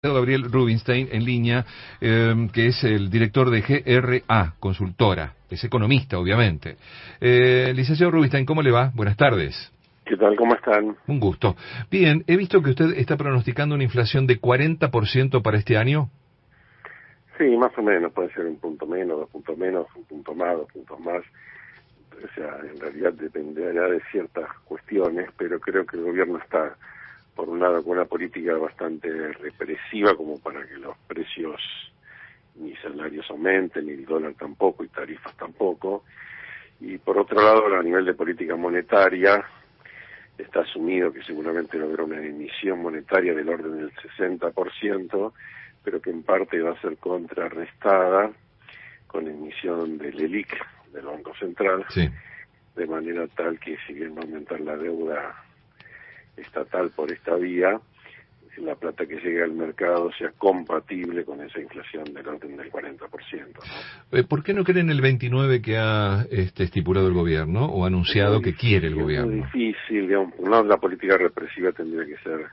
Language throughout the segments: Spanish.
Gabriel Rubinstein en línea, eh, que es el director de GRA, consultora, es economista, obviamente. Eh, licenciado Rubinstein, ¿cómo le va? Buenas tardes. ¿Qué tal? ¿Cómo están? Un gusto. Bien, he visto que usted está pronosticando una inflación de 40% para este año. Sí, más o menos, puede ser un punto menos, dos puntos menos, un punto más, dos puntos más. O sea, en realidad dependerá de ciertas cuestiones, pero creo que el gobierno está por un lado con una política bastante represiva como para que los precios ni salarios aumenten, ni el dólar tampoco, y tarifas tampoco. Y por otro lado, a nivel de política monetaria, está asumido que seguramente habrá una emisión monetaria del orden del 60%, pero que en parte va a ser contrarrestada con emisión del ELIC, del Banco Central, de manera tal que si bien va a aumentar la deuda estatal por esta vía, la plata que llegue al mercado sea compatible con esa inflación del orden del 40%. ¿no? Eh, ¿Por qué no creen el 29 que ha este, estipulado el gobierno o anunciado que quiere el gobierno? Es muy difícil, digamos, lado la política represiva tendría que ser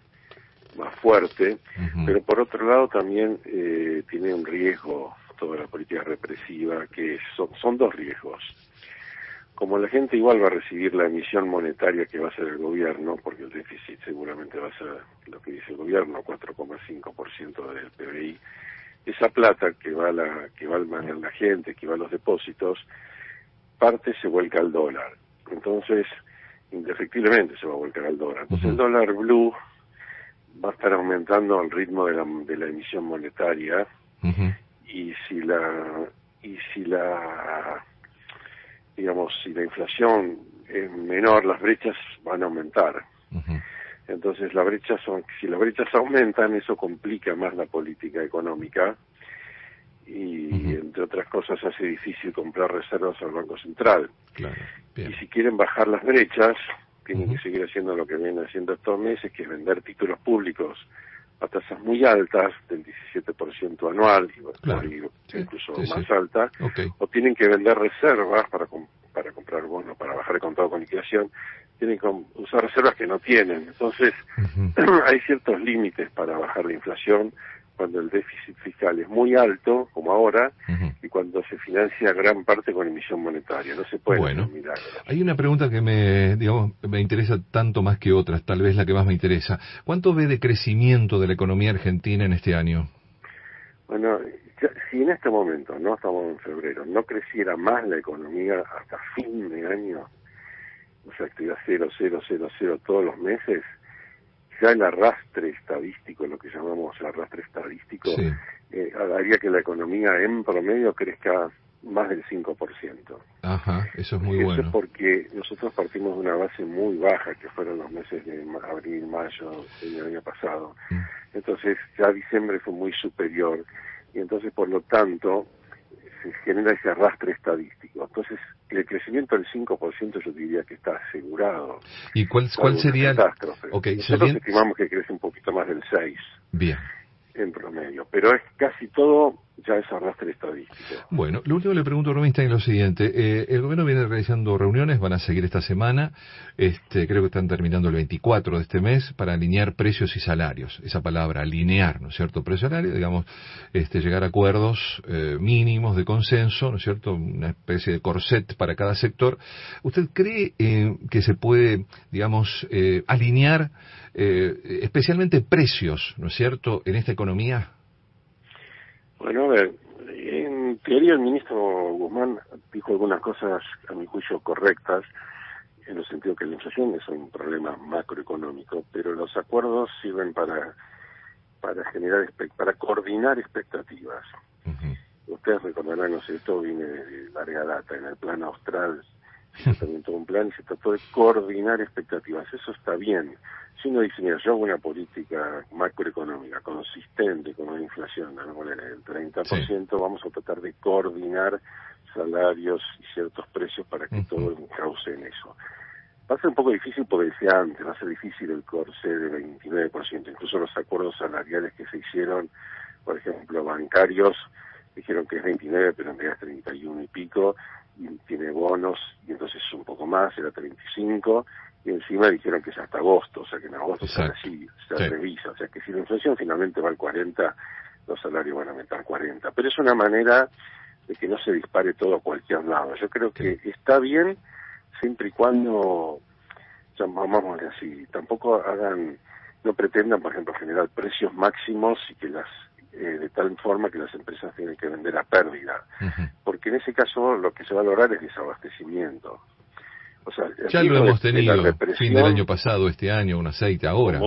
más fuerte, pero por otro lado también eh, tiene un riesgo toda la política represiva, que son, son dos riesgos como la gente igual va a recibir la emisión monetaria que va a ser el gobierno, porque el déficit seguramente va a ser lo que dice el gobierno, 4,5% del PBI, esa plata que va a la que va a la gente, que va a los depósitos, parte se vuelca al dólar. Entonces, indefectiblemente se va a volcar al dólar. Entonces el dólar blue va a estar aumentando al ritmo de la, de la emisión monetaria y si la y si la digamos, si la inflación es menor, las brechas van a aumentar. Entonces, la brecha son, si las brechas aumentan, eso complica más la política económica y, entre otras cosas, hace difícil comprar reservas al Banco Central. y si quieren bajar las brechas, tienen que seguir haciendo lo que vienen haciendo estos meses, que es vender títulos públicos a tasas muy altas, del 17% anual, y incluso más alta, o tienen que vender reservas para, para comprar bonos, para bajar el contado con liquidación, tienen que usar reservas que no tienen. Entonces, hay ciertos límites para bajar la inflación cuando el déficit fiscal es muy alto, como ahora, y cuando se financia gran parte con emisión monetaria. No se puede bueno, Hay una pregunta que me, digamos, me interesa tanto más que otras, tal vez la que más me interesa. ¿Cuánto ve de crecimiento de la economía argentina en este año? Bueno, si en este momento, no estamos en febrero, no creciera más la economía hasta fin de año, o sea, estuviera 0, 0, 0, 0 todos los meses, ya el arrastre estadístico, lo que llamamos arrastre estadístico, eh, haría que la economía en promedio crezca más del 5%. Ajá, eso es muy bueno. Eso es porque nosotros partimos de una base muy baja, que fueron los meses de abril, mayo del año pasado. Mm. Entonces ya diciembre fue muy superior y entonces por lo tanto se genera ese arrastre estadístico. Entonces el crecimiento del 5% yo diría que está asegurado. ¿Y cuál, cuál sería? Okay, Nosotros estimamos que crece un poquito más del 6. Bien en promedio, pero es casi todo ya es arrastre estadístico. Bueno, lo último que le pregunto a Rubinstein es lo siguiente. Eh, el gobierno viene realizando reuniones, van a seguir esta semana, este, creo que están terminando el 24 de este mes, para alinear precios y salarios. Esa palabra, alinear, ¿no es cierto? Precio salario, digamos, este, llegar a acuerdos eh, mínimos de consenso, ¿no es cierto? Una especie de corset para cada sector. ¿Usted cree eh, que se puede, digamos, alinear especialmente precios, ¿no es cierto?, en esta economía? Bueno, a ver, en teoría el ministro Guzmán dijo algunas cosas, a mi juicio, correctas, en el sentido que la inflación es un problema macroeconómico, pero los acuerdos sirven para para generar para coordinar expectativas. Ustedes recordarán, no sé, esto viene de larga data, en el plan austral se también todo un plan y se trató de coordinar expectativas. Eso está bien. Si uno dice, mira, yo hago una política macroeconómica consistente con una inflación, del 30%, vamos a tratar de coordinar salarios y ciertos precios para que todo cause en eso. Va a ser un poco difícil, porque decía antes, va a ser difícil el corsé del 29%, incluso los acuerdos salariales que se hicieron, por ejemplo, bancarios, dijeron que es 29, pero en realidad es 31 y pico, y tiene bonos, y entonces es un poco más, era 35, y encima dijeron que es hasta agosto, o sea que en agosto se, se revisa, o sea que si la inflación finalmente va al 40, los salarios van a aumentar 40. Pero es una manera de que no se dispare todo a cualquier lado. Yo creo que está bien siempre y cuando, vamos así, tampoco hagan, no pretendan, por ejemplo, generar precios máximos y que las eh, de tal forma que las empresas tienen que vender a pérdida, porque en ese caso lo que se va a lograr es desabastecimiento. O sea, ya lo hemos tenido fin del año pasado, este año, un aceite ahora.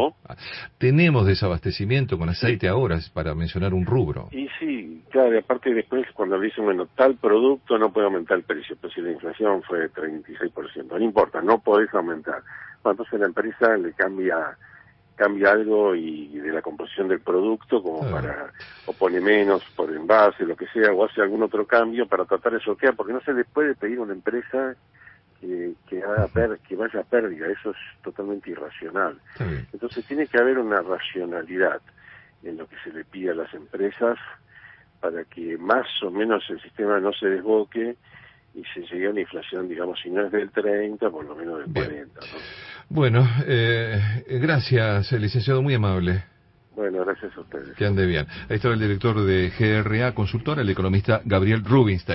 Tenemos desabastecimiento con aceite ahora, para mencionar un rubro. Y sí, claro, y aparte después cuando dicen, bueno, tal producto no puede aumentar el precio, pero si la inflación fue de 36%, no importa, no podés aumentar. Bueno, entonces la empresa le cambia cambia algo y, de la composición del producto como para o pone menos por envase lo que sea o hace algún otro cambio para tratar de bloquear porque no se le puede pedir a una empresa que, que haga que vaya a pérdida eso es totalmente irracional. Entonces tiene que haber una racionalidad en lo que se le pide a las empresas para que más o menos el sistema no se desboque y se llegue a una inflación, digamos, si no es del 30, por lo menos del 40. Bueno, eh, gracias, licenciado, muy amable. Bueno, gracias a ustedes. Que ande bien. Ahí estaba el director de GRA Consultora, el economista Gabriel Rubinstein.